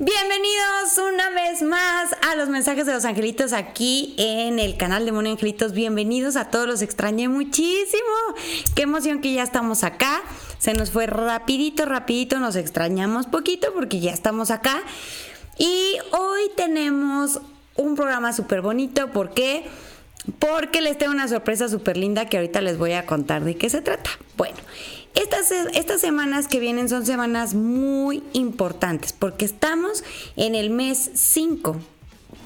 Bienvenidos una vez más a los mensajes de los angelitos aquí en el canal de Mono Angelitos. Bienvenidos a todos, los extrañé muchísimo. Qué emoción que ya estamos acá. Se nos fue rapidito, rapidito, nos extrañamos poquito porque ya estamos acá. Y hoy tenemos un programa súper bonito. ¿Por qué? Porque les tengo una sorpresa súper linda que ahorita les voy a contar de qué se trata. Bueno, estas, estas semanas que vienen son semanas muy importantes porque estamos en el mes 5.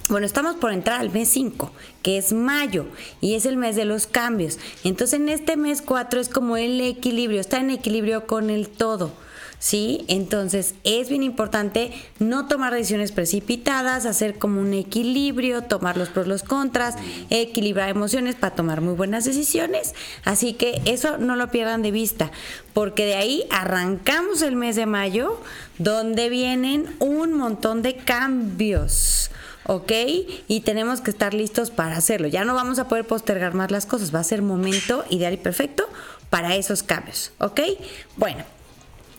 Bueno, estamos por entrar al mes 5, que es mayo, y es el mes de los cambios. Entonces en este mes 4 es como el equilibrio, está en equilibrio con el todo. ¿Sí? Entonces es bien importante no tomar decisiones precipitadas, hacer como un equilibrio, tomar los pros, los contras, equilibrar emociones para tomar muy buenas decisiones. Así que eso no lo pierdan de vista, porque de ahí arrancamos el mes de mayo, donde vienen un montón de cambios. ¿ok? Y tenemos que estar listos para hacerlo. Ya no vamos a poder postergar más las cosas, va a ser momento ideal y perfecto para esos cambios, ¿ok? Bueno,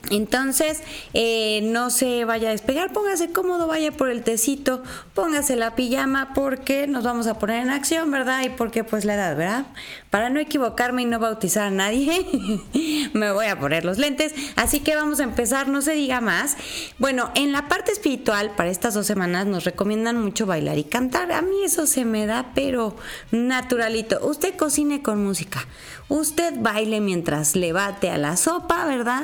entonces, eh, no se vaya a despegar, póngase cómodo, vaya por el tecito, póngase la pijama porque nos vamos a poner en acción, ¿verdad? Y porque pues la edad, ¿verdad? Para no equivocarme y no bautizar a nadie, me voy a poner los lentes. Así que vamos a empezar, no se diga más. Bueno, en la parte espiritual, para estas dos semanas nos recomiendan mucho bailar y cantar. A mí eso se me da, pero naturalito. Usted cocine con música, usted baile mientras le bate a la sopa, ¿verdad?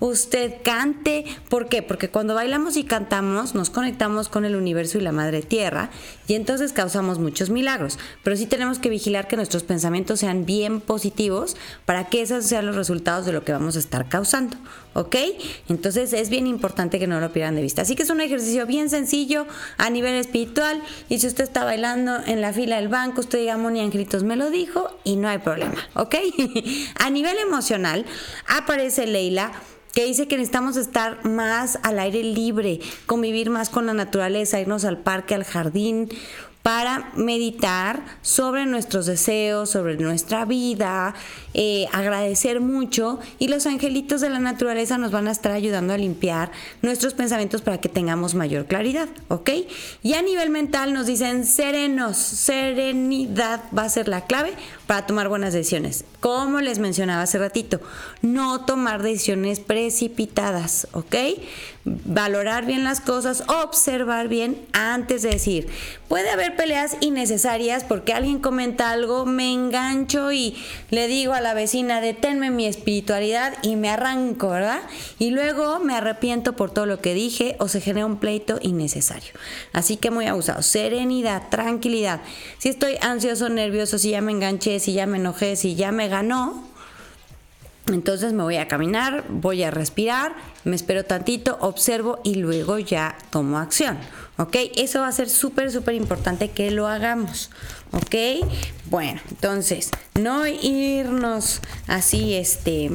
usted cante. ¿Por qué? Porque cuando bailamos y cantamos nos conectamos con el universo y la madre tierra y entonces causamos muchos milagros. Pero sí tenemos que vigilar que nuestros pensamientos sean bien positivos para que esos sean los resultados de lo que vamos a estar causando. ¿Ok? Entonces es bien importante que no lo pierdan de vista. Así que es un ejercicio bien sencillo a nivel espiritual. Y si usted está bailando en la fila del banco, usted diga, Moni Angelitos me lo dijo y no hay problema. ¿Ok? a nivel emocional, aparece Leila que dice que necesitamos estar más al aire libre, convivir más con la naturaleza, irnos al parque, al jardín, para meditar sobre nuestros deseos, sobre nuestra vida, eh, agradecer mucho y los angelitos de la naturaleza nos van a estar ayudando a limpiar nuestros pensamientos para que tengamos mayor claridad, ¿ok? Y a nivel mental nos dicen serenos, serenidad va a ser la clave para tomar buenas decisiones. Como les mencionaba hace ratito, no tomar decisiones precipitadas, ¿ok? Valorar bien las cosas, observar bien antes de decir. Puede haber peleas innecesarias porque alguien comenta algo, me engancho y le digo a la vecina, deténme mi espiritualidad y me arranco, ¿verdad? Y luego me arrepiento por todo lo que dije o se genera un pleito innecesario. Así que muy abusado. Serenidad, tranquilidad. Si estoy ansioso, nervioso, si ya me enganché, si ya me enojé, si ya me ganó, entonces me voy a caminar, voy a respirar, me espero tantito, observo y luego ya tomo acción. ¿Ok? Eso va a ser súper, súper importante que lo hagamos. ¿Ok? Bueno, entonces, no irnos así, este,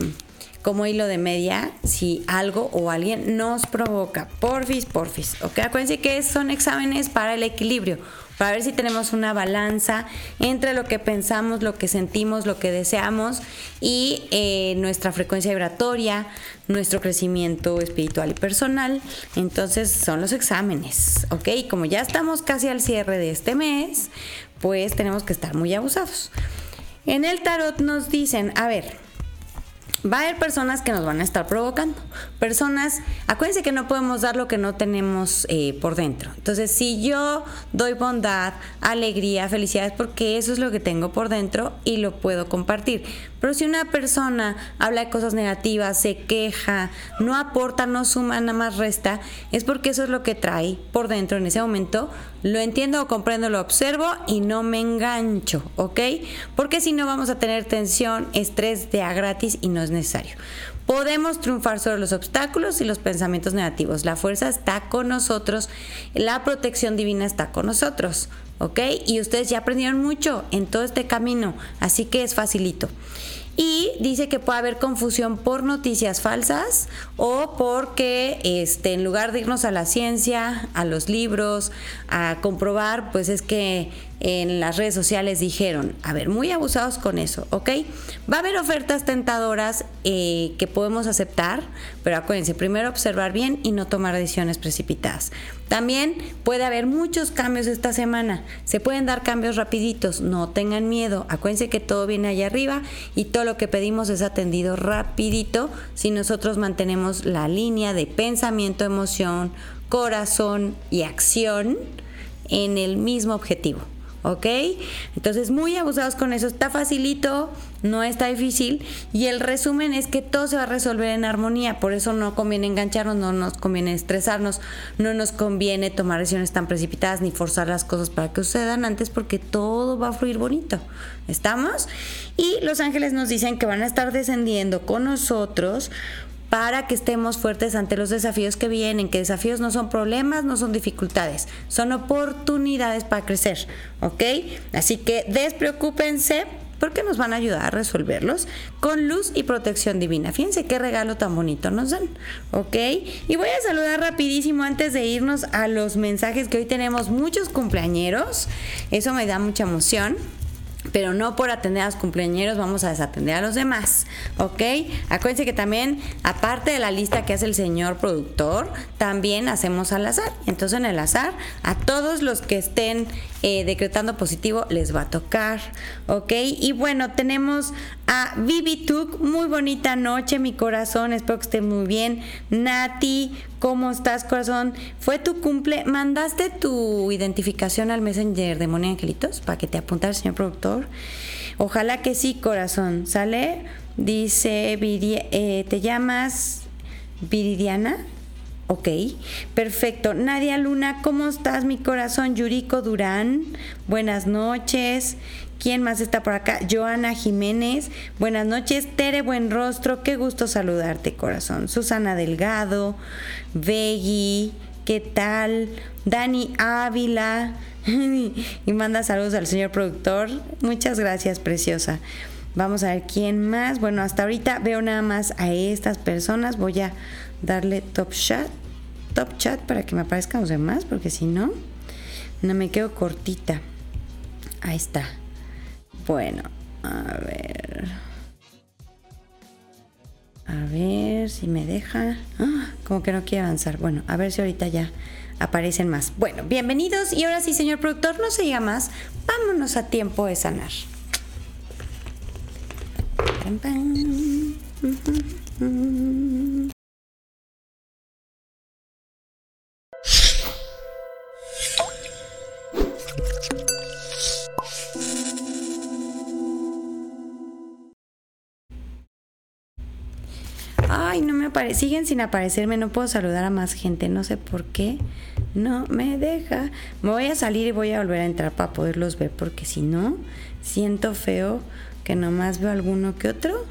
como hilo de media si algo o alguien nos provoca. Porfis, porfis. ¿Ok? Acuérdense que son exámenes para el equilibrio para ver si tenemos una balanza entre lo que pensamos, lo que sentimos, lo que deseamos y eh, nuestra frecuencia vibratoria, nuestro crecimiento espiritual y personal. Entonces son los exámenes, ¿ok? Como ya estamos casi al cierre de este mes, pues tenemos que estar muy abusados. En el tarot nos dicen, a ver, va a haber personas que nos van a estar provocando. Personas, acuérdense que no podemos dar lo que no tenemos eh, por dentro. Entonces, si yo doy bondad, alegría, felicidad, es porque eso es lo que tengo por dentro y lo puedo compartir. Pero si una persona habla de cosas negativas, se queja, no aporta, no suma, nada más resta, es porque eso es lo que trae por dentro en ese momento. Lo entiendo, comprendo, lo observo y no me engancho, ¿ok? Porque si no vamos a tener tensión, estrés de a gratis y no es necesario. Podemos triunfar sobre los obstáculos y los pensamientos negativos. La fuerza está con nosotros, la protección divina está con nosotros. ¿ok? Y ustedes ya aprendieron mucho en todo este camino, así que es facilito. Y dice que puede haber confusión por noticias falsas o porque este, en lugar de irnos a la ciencia, a los libros, a comprobar, pues es que en las redes sociales dijeron, a ver, muy abusados con eso, ¿ok? Va a haber ofertas tentadoras eh, que podemos aceptar, pero acuérdense, primero observar bien y no tomar decisiones precipitadas. También puede haber muchos cambios esta semana, se pueden dar cambios rapiditos, no tengan miedo, acuérdense que todo viene allá arriba y todo lo que pedimos es atendido rapidito si nosotros mantenemos la línea de pensamiento, emoción, corazón y acción en el mismo objetivo. ¿Ok? Entonces, muy abusados con eso. Está facilito, no está difícil. Y el resumen es que todo se va a resolver en armonía. Por eso no conviene engancharnos, no nos conviene estresarnos, no nos conviene tomar decisiones tan precipitadas ni forzar las cosas para que sucedan antes porque todo va a fluir bonito. ¿Estamos? Y los ángeles nos dicen que van a estar descendiendo con nosotros para que estemos fuertes ante los desafíos que vienen, que desafíos no son problemas, no son dificultades, son oportunidades para crecer, ¿ok? Así que despreocúpense porque nos van a ayudar a resolverlos con luz y protección divina. Fíjense qué regalo tan bonito nos dan, ¿ok? Y voy a saludar rapidísimo antes de irnos a los mensajes que hoy tenemos muchos cumpleañeros, eso me da mucha emoción pero no por atender a los cumpleaños vamos a desatender a los demás, ¿ok? Acuérdense que también, aparte de la lista que hace el señor productor, también hacemos al azar. Entonces en el azar, a todos los que estén eh, decretando positivo les va a tocar, ¿ok? Y bueno, tenemos a Vivi Tuk, muy bonita noche, mi corazón, espero que esté muy bien. Nati, ¿cómo estás, corazón? ¿Fue tu cumple? ¿Mandaste tu identificación al Messenger de Moni Angelitos para que te apuntara señor productor? Ojalá que sí, corazón. ¿Sale? Dice, eh, ¿te llamas Viridiana? Ok, perfecto. Nadia Luna, ¿cómo estás, mi corazón? Yuriko Durán, buenas noches. ¿Quién más está por acá? Joana Jiménez, buenas noches. Tere Buen Rostro, qué gusto saludarte, corazón. Susana Delgado, Veggy, ¿qué tal? Dani Ávila, y manda saludos al señor productor. Muchas gracias, preciosa. Vamos a ver quién más. Bueno, hasta ahorita veo nada más a estas personas. Voy a darle top chat, top chat para que me aparezcan los demás, porque si no, no me quedo cortita. Ahí está. Bueno, a ver. A ver si me deja. Ah, como que no quiere avanzar. Bueno, a ver si ahorita ya aparecen más. Bueno, bienvenidos. Y ahora sí, señor productor, no se diga más. Vámonos a tiempo de sanar. Siguen sin aparecerme, no puedo saludar a más gente, no sé por qué. No me deja. Me voy a salir y voy a volver a entrar para poderlos ver, porque si no, siento feo que nomás veo alguno que otro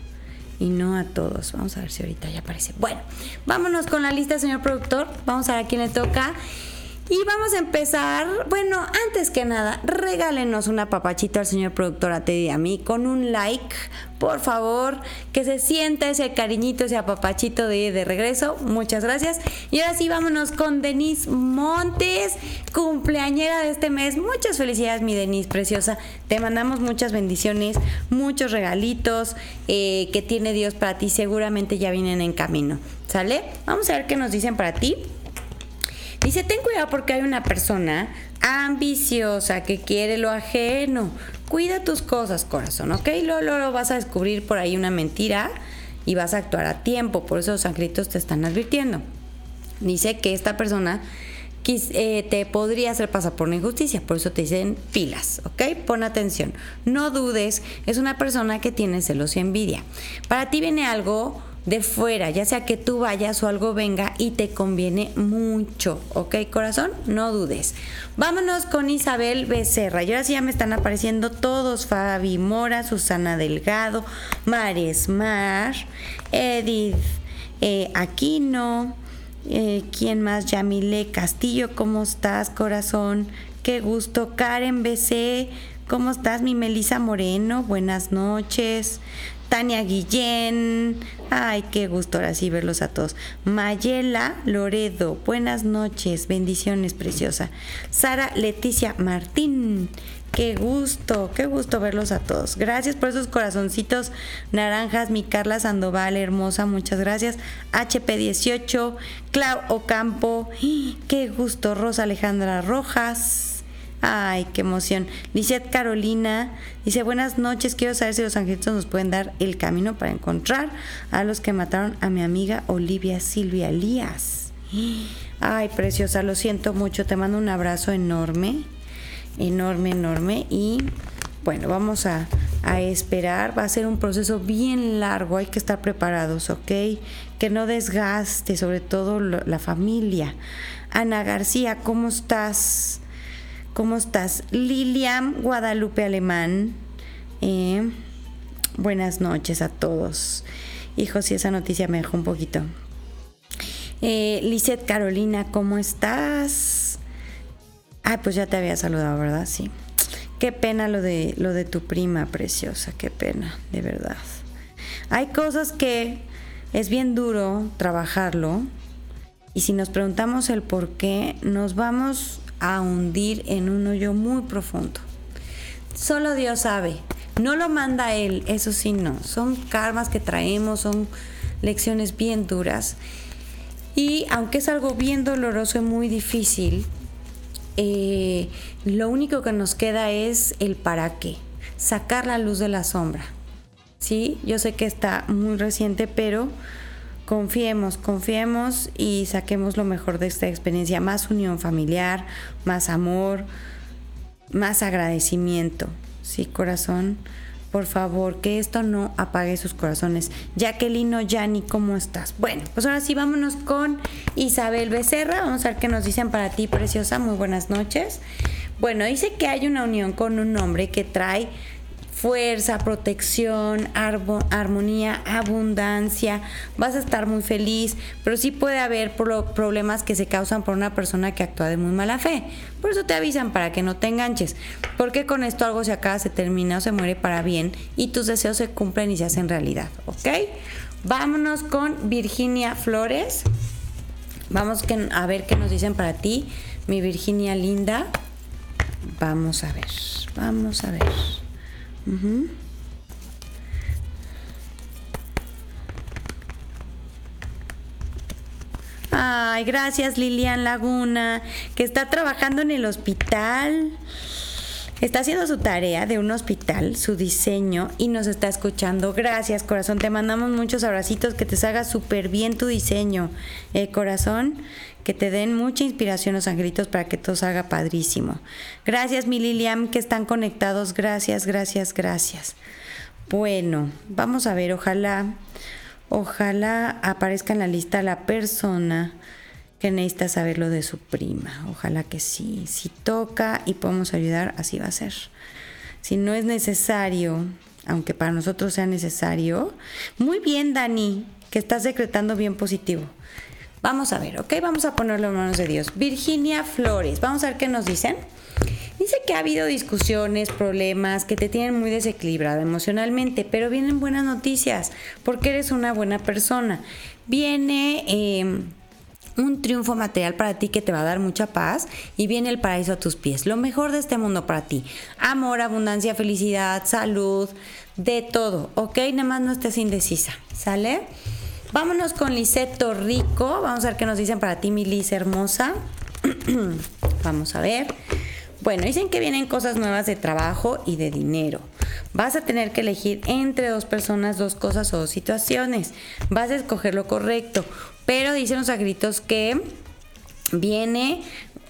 y no a todos. Vamos a ver si ahorita ya aparece. Bueno, vámonos con la lista, señor productor. Vamos a ver a quién le toca. Y vamos a empezar, bueno, antes que nada, regálenos una papachita al señor productor a Teddy y a mí con un like, por favor, que se sienta ese cariñito, ese apapachito de, de regreso. Muchas gracias. Y ahora sí, vámonos con Denise Montes, cumpleañera de este mes. Muchas felicidades, mi Denise, preciosa. Te mandamos muchas bendiciones, muchos regalitos eh, que tiene Dios para ti. Seguramente ya vienen en camino. ¿Sale? Vamos a ver qué nos dicen para ti. Dice, ten cuidado porque hay una persona ambiciosa que quiere lo ajeno. Cuida tus cosas, corazón, ¿ok? Luego, vas a descubrir por ahí una mentira y vas a actuar a tiempo. Por eso los angelitos te están advirtiendo. Dice que esta persona eh, te podría hacer pasar por una injusticia. Por eso te dicen pilas, ¿ok? Pon atención. No dudes, es una persona que tiene celos y envidia. Para ti viene algo de fuera, ya sea que tú vayas o algo venga y te conviene mucho, ¿ok, corazón? No dudes. Vámonos con Isabel Becerra. Y ahora sí ya me están apareciendo todos: Fabi Mora, Susana Delgado, Mares Mar, Edith eh, Aquino. Eh, ¿Quién más? Yamile Castillo, ¿cómo estás, corazón? qué gusto. Karen BC, ¿cómo estás? Mi Melisa Moreno, buenas noches. Tania Guillén, ay, qué gusto ahora sí verlos a todos. Mayela Loredo, buenas noches, bendiciones, preciosa. Sara Leticia Martín, Qué gusto, qué gusto verlos a todos. Gracias por esos corazoncitos naranjas. Mi Carla Sandoval, hermosa, muchas gracias. HP18, Clau Ocampo, qué gusto. Rosa Alejandra Rojas. Ay, qué emoción. Lizeth Carolina dice, buenas noches, quiero saber si los angelitos nos pueden dar el camino para encontrar a los que mataron a mi amiga Olivia Silvia Lías. Ay, preciosa, lo siento mucho, te mando un abrazo enorme enorme, enorme. Y bueno, vamos a, esperar. Va a ser un proceso bien largo, hay que estar preparados, ¿ok? Que no desgaste, sobre todo la familia. Ana García, ¿cómo estás? ¿Cómo estás? Lilian Guadalupe Alemán. Eh, buenas noches a todos. Hijo, si esa noticia me dejó un poquito. Eh, Carolina, ¿cómo estás? Ah, pues ya te había saludado, ¿verdad? Sí. Qué pena lo de, lo de tu prima preciosa, qué pena, de verdad. Hay cosas que es bien duro trabajarlo y si nos preguntamos el por qué, nos vamos a hundir en un hoyo muy profundo. Solo Dios sabe. No lo manda Él, eso sí no. Son karmas que traemos, son lecciones bien duras. Y aunque es algo bien doloroso y muy difícil, eh, lo único que nos queda es el para qué, sacar la luz de la sombra. Sí, yo sé que está muy reciente, pero confiemos, confiemos y saquemos lo mejor de esta experiencia, más unión familiar, más amor, más agradecimiento. Sí, corazón por favor, que esto no apague sus corazones. Jacqueline Yanni, ¿cómo estás? Bueno, pues ahora sí, vámonos con Isabel Becerra. Vamos a ver qué nos dicen para ti, preciosa. Muy buenas noches. Bueno, dice que hay una unión con un hombre que trae fuerza, protección, armonía, abundancia, vas a estar muy feliz, pero sí puede haber problemas que se causan por una persona que actúa de muy mala fe. Por eso te avisan para que no te enganches, porque con esto algo se acaba, se termina o se muere para bien y tus deseos se cumplen y se hacen realidad, ¿ok? Vámonos con Virginia Flores. Vamos a ver qué nos dicen para ti, mi Virginia linda. Vamos a ver, vamos a ver. Ay, gracias Lilian Laguna, que está trabajando en el hospital. Está haciendo su tarea de un hospital, su diseño, y nos está escuchando. Gracias, corazón. Te mandamos muchos abracitos, que te salga súper bien tu diseño, eh, corazón que te den mucha inspiración los angelitos para que todo salga padrísimo. Gracias, mi Lilian, que están conectados. Gracias, gracias, gracias. Bueno, vamos a ver, ojalá, ojalá aparezca en la lista la persona que necesita saber lo de su prima. Ojalá que sí. Si toca y podemos ayudar, así va a ser. Si no es necesario, aunque para nosotros sea necesario, muy bien, Dani, que estás decretando bien positivo. Vamos a ver, ¿ok? Vamos a ponerlo en manos de Dios. Virginia Flores, vamos a ver qué nos dicen. Dice que ha habido discusiones, problemas, que te tienen muy desequilibrada emocionalmente, pero vienen buenas noticias, porque eres una buena persona. Viene... Em, un triunfo material para ti que te va a dar mucha paz y viene el paraíso a tus pies. Lo mejor de este mundo para ti. Amor, abundancia, felicidad, salud, de todo, ¿ok? Nada más no estés indecisa, ¿sale? Vámonos con Liseto Rico. Vamos a ver qué nos dicen para ti, mi Liz hermosa. Vamos a ver. Bueno, dicen que vienen cosas nuevas de trabajo y de dinero. Vas a tener que elegir entre dos personas, dos cosas o dos situaciones. Vas a escoger lo correcto. Pero dicen los agritos que viene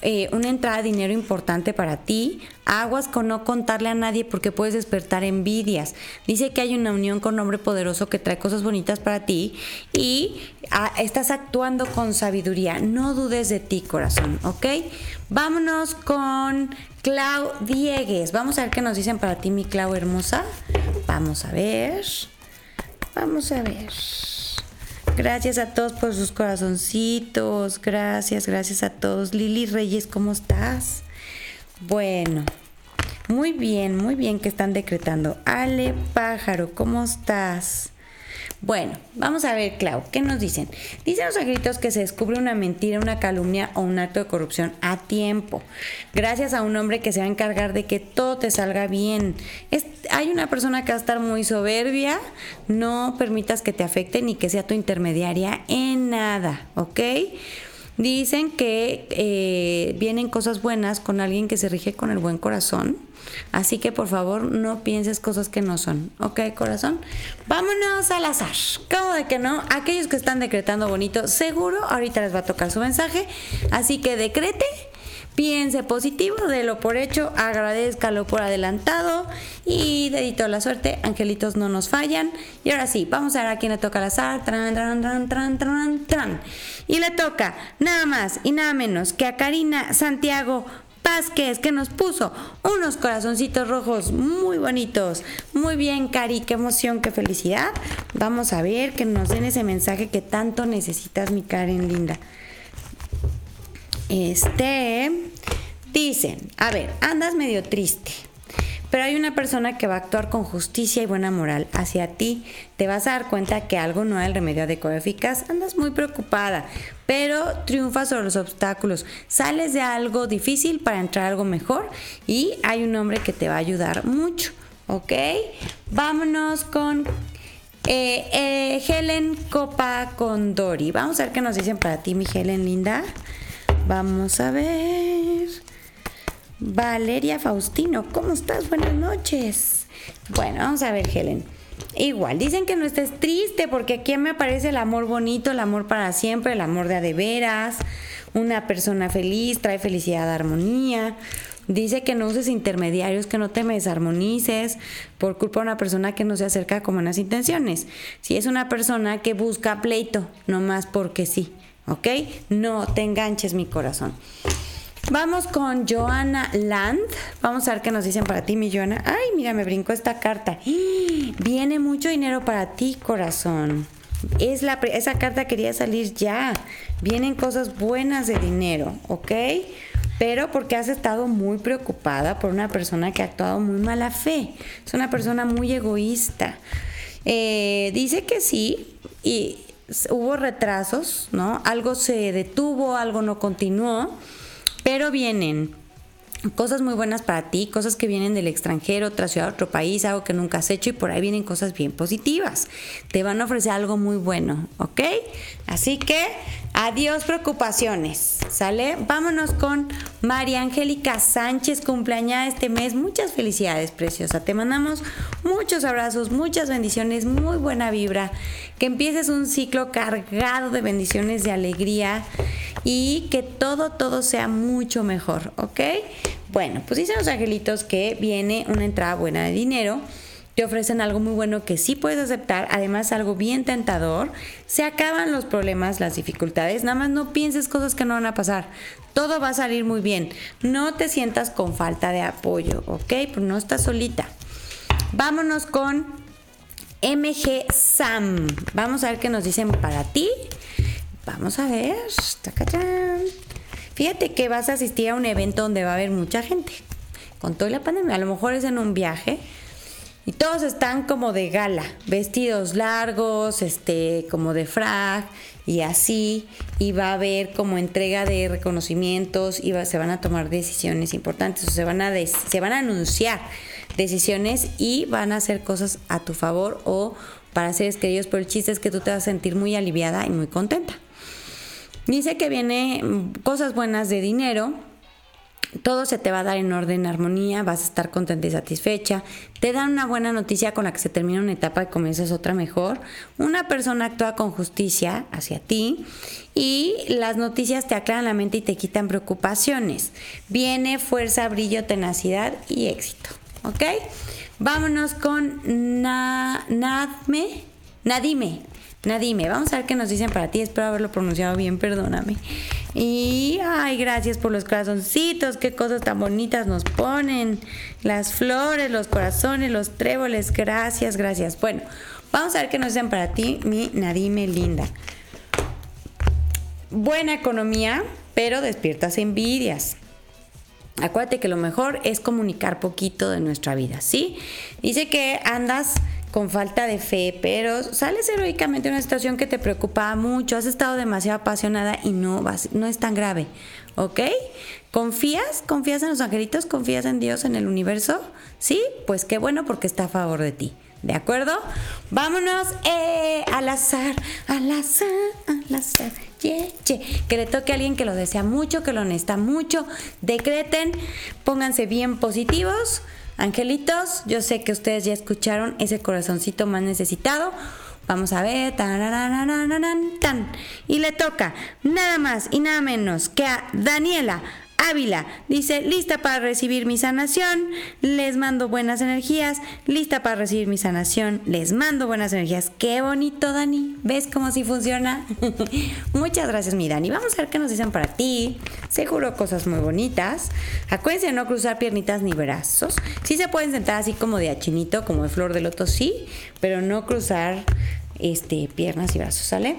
eh, una entrada de dinero importante para ti. Aguas con no contarle a nadie porque puedes despertar envidias. Dice que hay una unión con hombre poderoso que trae cosas bonitas para ti y ah, estás actuando con sabiduría. No dudes de ti, corazón, ¿ok? Vámonos con Clau Diegues. Vamos a ver qué nos dicen para ti, mi Clau hermosa. Vamos a ver. Vamos a ver. Gracias a todos por sus corazoncitos. Gracias, gracias a todos. Lili Reyes, ¿cómo estás? Bueno, muy bien, muy bien que están decretando. Ale pájaro, ¿cómo estás? Bueno, vamos a ver, Clau, ¿qué nos dicen? Dicen los angelitos que se descubre una mentira, una calumnia o un acto de corrupción a tiempo, gracias a un hombre que se va a encargar de que todo te salga bien. hay una persona que va a estar muy soberbia, no permitas que te afecte ni que sea tu intermediaria en nada, ¿ok? Dicen que eh, vienen cosas buenas con alguien que se rige con el buen corazón. Así que por favor no pienses cosas que no son. ¿Ok, corazón? Vámonos al azar. ¿Cómo de que no? Aquellos que están decretando bonito, seguro ahorita les va a tocar su mensaje. Así que decrete Piense positivo, de lo por hecho, agradezcalo por adelantado y dedito la suerte, angelitos no nos fallan. Y ahora sí, vamos a ver a quién le toca al azar. Tran, tran, tran, tran, tran. Y le toca nada más y nada menos que a Karina Santiago Vázquez que nos puso unos corazoncitos rojos muy bonitos. Muy bien, Cari, qué emoción, qué felicidad. Vamos a ver que nos den ese mensaje que tanto necesitas, mi Karen linda. Este dice, a ver, andas medio triste, pero hay una persona que va a actuar con justicia y buena moral hacia ti. Te vas a dar cuenta que algo no es el remedio adecuado eficaz. Andas muy preocupada, pero triunfas sobre los obstáculos. Sales de algo difícil para entrar a algo mejor y hay un hombre que te va a ayudar mucho. ¿Ok? Vámonos con eh, eh, Helen Copa Condori. Vamos a ver qué nos dicen para ti, mi Helen linda. Vamos a ver. Valeria Faustino, ¿cómo estás? Buenas noches. Bueno, vamos a ver, Helen. Igual, dicen que no estés triste porque aquí me aparece el amor bonito, el amor para siempre, el amor de a de veras. Una persona feliz trae felicidad, armonía. Dice que no uses intermediarios, que no te me desarmonices por culpa de una persona que no se acerca con buenas intenciones. Si es una persona que busca pleito, no más porque sí. ¿Ok? No te enganches mi corazón. Vamos con Joana Land. Vamos a ver qué nos dicen para ti, mi Joana. Ay, mira, me brincó esta carta. Viene mucho dinero para ti, corazón. Es la, esa carta quería salir ya. Vienen cosas buenas de dinero, ¿ok? Pero porque has estado muy preocupada por una persona que ha actuado muy mala fe. Es una persona muy egoísta. Eh, dice que sí y hubo retrasos, ¿no? Algo se detuvo, algo no continuó, pero vienen cosas muy buenas para ti, cosas que vienen del extranjero, otra ciudad, otro país, algo que nunca has hecho y por ahí vienen cosas bien positivas. Te van a ofrecer algo muy bueno, ¿ok? Así que Adiós preocupaciones, ¿sale? Vámonos con María Angélica Sánchez, cumpleaños este mes. Muchas felicidades, preciosa. Te mandamos muchos abrazos, muchas bendiciones, muy buena vibra. Que empieces un ciclo cargado de bendiciones, de alegría y que todo, todo sea mucho mejor, ¿ok? Bueno, pues dicen los angelitos que viene una entrada buena de dinero te ofrecen algo muy bueno que sí puedes aceptar, además algo bien tentador, se acaban los problemas, las dificultades, nada más no pienses cosas que no van a pasar, todo va a salir muy bien, no te sientas con falta de apoyo, ¿ok? Pues no estás solita. Vámonos con MG Sam, vamos a ver qué nos dicen para ti, vamos a ver, fíjate que vas a asistir a un evento donde va a haber mucha gente, con toda la pandemia, a lo mejor es en un viaje, y todos están como de gala, vestidos largos, este, como de frag y así. Y va a haber como entrega de reconocimientos y se van a tomar decisiones importantes o se van a, se van a anunciar decisiones y van a hacer cosas a tu favor o para seres queridos. Pero el chiste es que tú te vas a sentir muy aliviada y muy contenta. Dice que viene cosas buenas de dinero todo se te va a dar en orden, armonía, vas a estar contenta y satisfecha. Te dan una buena noticia con la que se termina una etapa y comienzas otra mejor. Una persona actúa con justicia hacia ti y las noticias te aclaran la mente y te quitan preocupaciones. Viene fuerza, brillo, tenacidad y éxito. ¿Ok? Vámonos con Nadme, Nadime. Nadime, vamos a ver qué nos dicen para ti. Espero haberlo pronunciado bien, perdóname. Y, ay, gracias por los corazoncitos, qué cosas tan bonitas nos ponen. Las flores, los corazones, los tréboles, gracias, gracias. Bueno, vamos a ver qué nos dicen para ti, mi Nadime linda. Buena economía, pero despiertas envidias. Acuérdate que lo mejor es comunicar poquito de nuestra vida, ¿sí? Dice que andas con falta de fe, pero sales heroicamente de una situación que te preocupaba mucho, has estado demasiado apasionada y no, vas, no es tan grave, ¿ok? ¿Confías? ¿Confías en los angelitos? ¿Confías en Dios, en el universo? ¿Sí? Pues qué bueno porque está a favor de ti. ¿De acuerdo? Vámonos eh, al azar, al azar, al azar. Que le toque a alguien que lo desea mucho, que lo necesita mucho. Decreten, pónganse bien positivos. Angelitos, yo sé que ustedes ya escucharon ese corazoncito más necesitado. Vamos a ver. Tan. Y le toca nada más y nada menos que a Daniela Ávila dice, lista para recibir mi sanación, les mando buenas energías, lista para recibir mi sanación, les mando buenas energías. Qué bonito, Dani. ¿Ves cómo sí funciona? Muchas gracias, mi Dani. Vamos a ver qué nos dicen para ti. Seguro cosas muy bonitas. Acuérdense de no cruzar piernitas ni brazos. Sí se pueden sentar así como de achinito, como de flor de loto, sí, pero no cruzar este, piernas y brazos, ¿sale?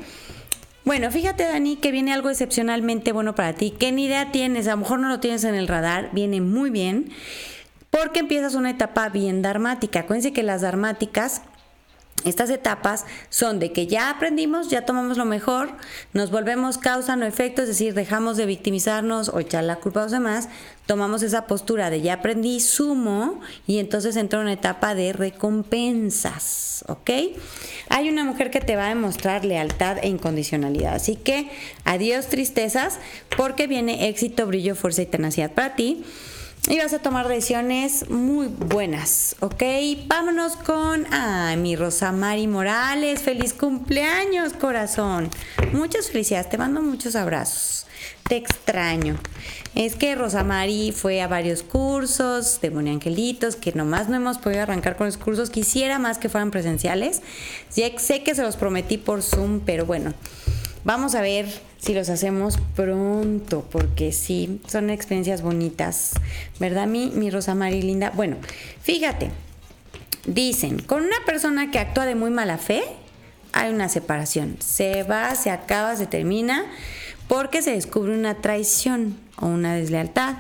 Bueno, fíjate Dani que viene algo excepcionalmente bueno para ti. ¿Qué ni idea tienes? A lo mejor no lo tienes en el radar, viene muy bien. Porque empiezas una etapa bien dramática. Acuérdense que las dramáticas estas etapas son de que ya aprendimos, ya tomamos lo mejor, nos volvemos causa, no efecto, es decir, dejamos de victimizarnos o echar la culpa a los demás, tomamos esa postura de ya aprendí, sumo y entonces entra una etapa de recompensas, ¿ok? Hay una mujer que te va a demostrar lealtad e incondicionalidad, así que adiós tristezas porque viene éxito, brillo, fuerza y tenacidad para ti y vas a tomar decisiones muy buenas, ¿ok? Vámonos con ay, mi Rosa Mari Morales. Feliz cumpleaños, corazón. Muchas felicidades, te mando muchos abrazos. Te extraño. Es que Rosa Mari fue a varios cursos de Angelitos, que nomás no hemos podido arrancar con los cursos. Quisiera más que fueran presenciales. Ya sé que se los prometí por Zoom, pero bueno, vamos a ver si los hacemos pronto, porque sí, son experiencias bonitas, ¿verdad? Mi, mi Rosa Mari linda. Bueno, fíjate, dicen, con una persona que actúa de muy mala fe, hay una separación. Se va, se acaba, se termina, porque se descubre una traición o una deslealtad.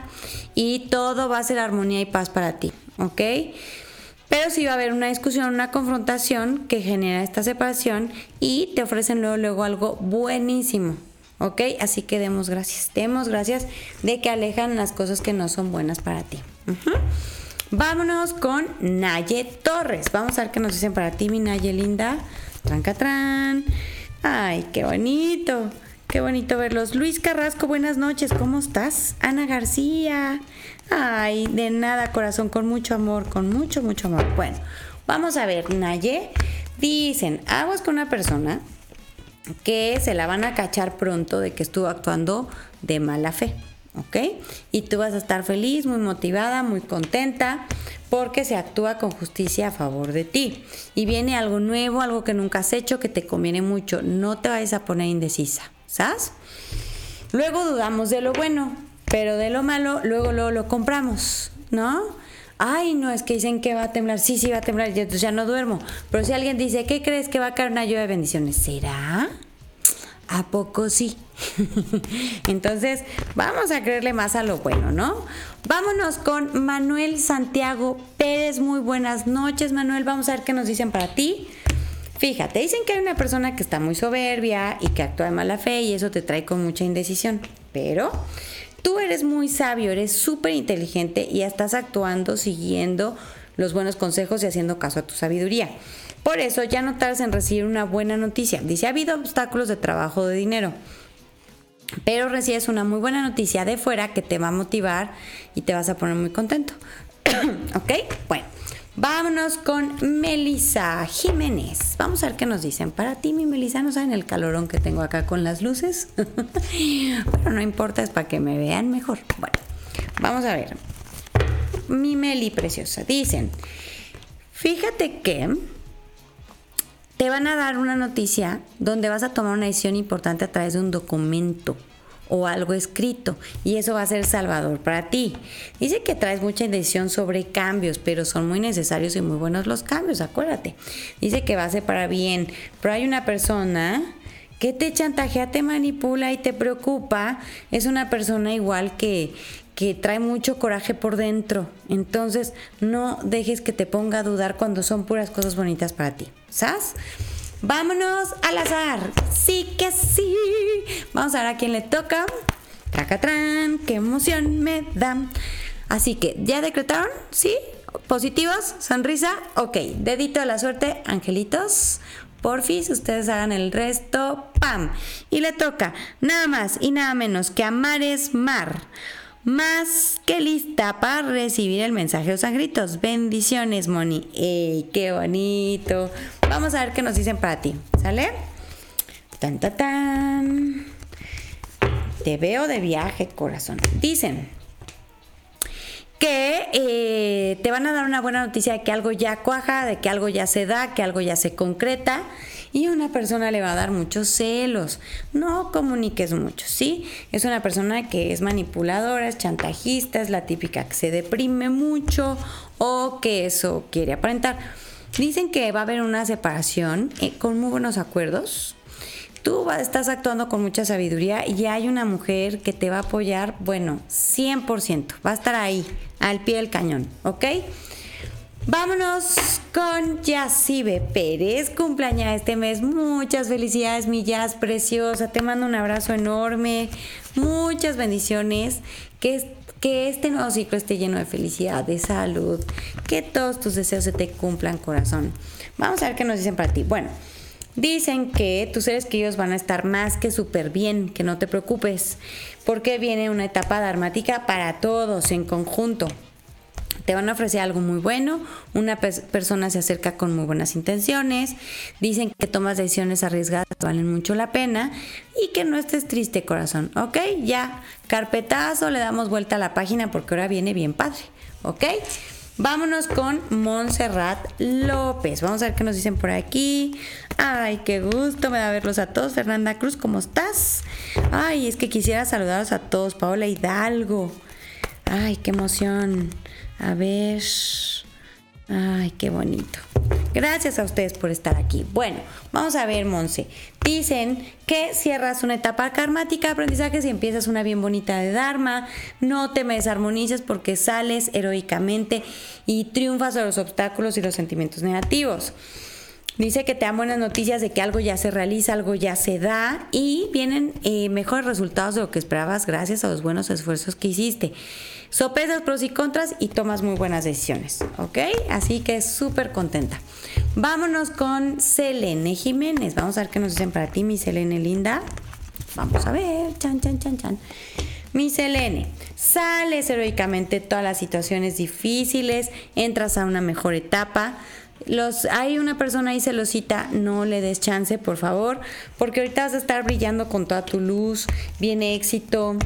Y todo va a ser armonía y paz para ti, ¿ok? Pero sí va a haber una discusión, una confrontación que genera esta separación y te ofrecen luego, luego algo buenísimo. ¿Ok? Así que demos gracias. Demos gracias de que alejan las cosas que no son buenas para ti. Vámonos con Naye Torres. Vamos a ver qué nos dicen para ti, mi Naye linda. Trancatrán. Ay, qué bonito. Qué bonito verlos. Luis Carrasco, buenas noches. ¿Cómo estás? Ana García. Ay, de nada, corazón, con mucho amor, con mucho, mucho amor. Bueno, vamos a ver, Naye. Dicen, aguas con una persona que se la van a cachar pronto de que estuvo actuando de mala fe. ¿ok? Y tú vas a estar feliz, muy motivada, muy contenta, porque se actúa con justicia a favor de ti. Y viene algo nuevo, algo que nunca has hecho, que te conviene mucho. No te vayas a poner indecisa, ¿sabes? Luego dudamos de lo bueno, pero de lo malo, luego, lo compramos, ¿no? Ay, no, es que dicen que va a temblar. Sí, sí, va a temblar. Y entonces ya no duermo. Pero si alguien dice, ¿qué crees que va a caer una lluvia de bendiciones? ¿Será? ¿A poco sí? Entonces, vamos a creerle más a lo bueno, ¿no? Vámonos con Manuel Santiago Pérez. Muy buenas noches, Manuel. Vamos a ver qué nos dicen para ti. Fíjate, dicen que hay una persona que está muy soberbia y que actúa de mala fe y eso te trae con mucha indecisión. Pero tú eres muy sabio, eres súper inteligente y estás actuando siguiendo los buenos consejos y haciendo caso a tu sabiduría. Por eso ya no tardas en recibir una buena noticia. Dice, ha habido obstáculos de trabajo de dinero, pero recibes una muy buena noticia de fuera que te va a motivar y te vas a poner muy contento. ¿Ok? Bueno. Vámonos con Melisa Jiménez. Vamos a ver qué nos dicen. Para ti, mi Melisa, no saben el calorón que tengo acá con las luces. Pero no importa, es para que me vean mejor. Bueno, vamos a ver. Mi Meli preciosa. Dicen, fíjate que te van a dar una noticia donde vas a tomar una decisión importante a través de un documento o algo escrito y eso va a ser salvador para ti. Dice que traes mucha indecisión sobre cambios, pero son muy necesarios y muy buenos los cambios, acuérdate. Dice que va a ser para bien, pero hay una persona que te chantajea, te manipula y te preocupa. Es una persona igual que que trae mucho coraje por dentro. Entonces, no dejes que te ponga a dudar cuando son puras cosas bonitas para ti. ¿Sabes? Vámonos al azar. Sí que sí. Vamos a ver a quién le toca. Tracatrán, qué emoción me da. Así que, ¿ya decretaron? ¿Sí? ¿Positivos? ¿Sonrisa? Ok. Dedito de la suerte, angelitos. Porfis, ustedes hagan el resto. ¡Pam! Y le toca nada más y nada menos que a Mares Mar más que lista para recibir el mensaje de los angritos. Bendiciones, Moni. ¡Ey, qué bonito! Vamos a ver qué nos dicen para ti. ¿Sale? Tan, tan, tan. Te veo de viaje, corazón. Dicen que eh, te van a dar una buena noticia de que algo ya cuaja, de que algo ya se da, que algo ya se concreta y una persona le va a dar muchos celos. No comuniques mucho, ¿sí? Es una persona que es manipuladora, es chantajista, es la típica que se deprime mucho o que eso quiere aparentar. Dicen que va a haber una separación eh, con muy buenos acuerdos. Tú estás actuando con mucha sabiduría y hay una mujer que te va a apoyar, bueno, 100%. Va a estar ahí, al pie del cañón, ¿ok? Vámonos con Yacibe Pérez, cumpleaños este mes. Muchas felicidades, mi preciosa. Te mando un abrazo enorme. Muchas bendiciones. Que, que este nuevo ciclo esté lleno de felicidad, de salud. Que todos tus deseos se te cumplan, corazón. Vamos a ver qué nos dicen para ti. Bueno, dicen que tus seres queridos van a estar más que súper bien, que no te preocupes, porque viene una etapa dramática para todos en conjunto te van a ofrecer algo muy bueno, una persona se acerca con muy buenas intenciones, dicen que tomas decisiones arriesgadas valen mucho la pena y que no estés triste corazón, ¿ok? Ya, carpetazo, le damos vuelta a la página porque ahora viene bien padre, ¿ok? Vámonos con Montserrat López. Vamos a ver qué nos dicen por aquí. Ay, qué gusto me da verlos a todos. Fernanda Cruz, ¿cómo estás? Ay, es que quisiera saludarlos a todos. Paola Hidalgo. Ay, qué emoción. A ver. Ay, qué bonito. Gracias a ustedes por estar aquí. Bueno, vamos a ver, Monse. Dicen que cierras una etapa karmática de aprendizaje y empiezas una bien bonita de Dharma. No te me desarmonices porque sales heroicamente y triunfas sobre los obstáculos y los sentimientos negativos. Dice que te dan buenas noticias de que algo ya se realiza, algo ya se da y vienen eh, mejores resultados de lo que esperabas gracias a los buenos esfuerzos que hiciste. Sopesas pros y contras y tomas muy buenas decisiones, ¿ok? Así que súper contenta. Vámonos con Selene Jiménez. Vamos a ver qué nos dicen para ti, mi Selene linda. Vamos a ver, chan, chan, chan, chan. Mi Selene, sales heroicamente todas las situaciones difíciles, entras a una mejor etapa. Los, hay una persona ahí celosita, no le des chance, por favor, porque ahorita vas a estar brillando con toda tu luz, viene éxito,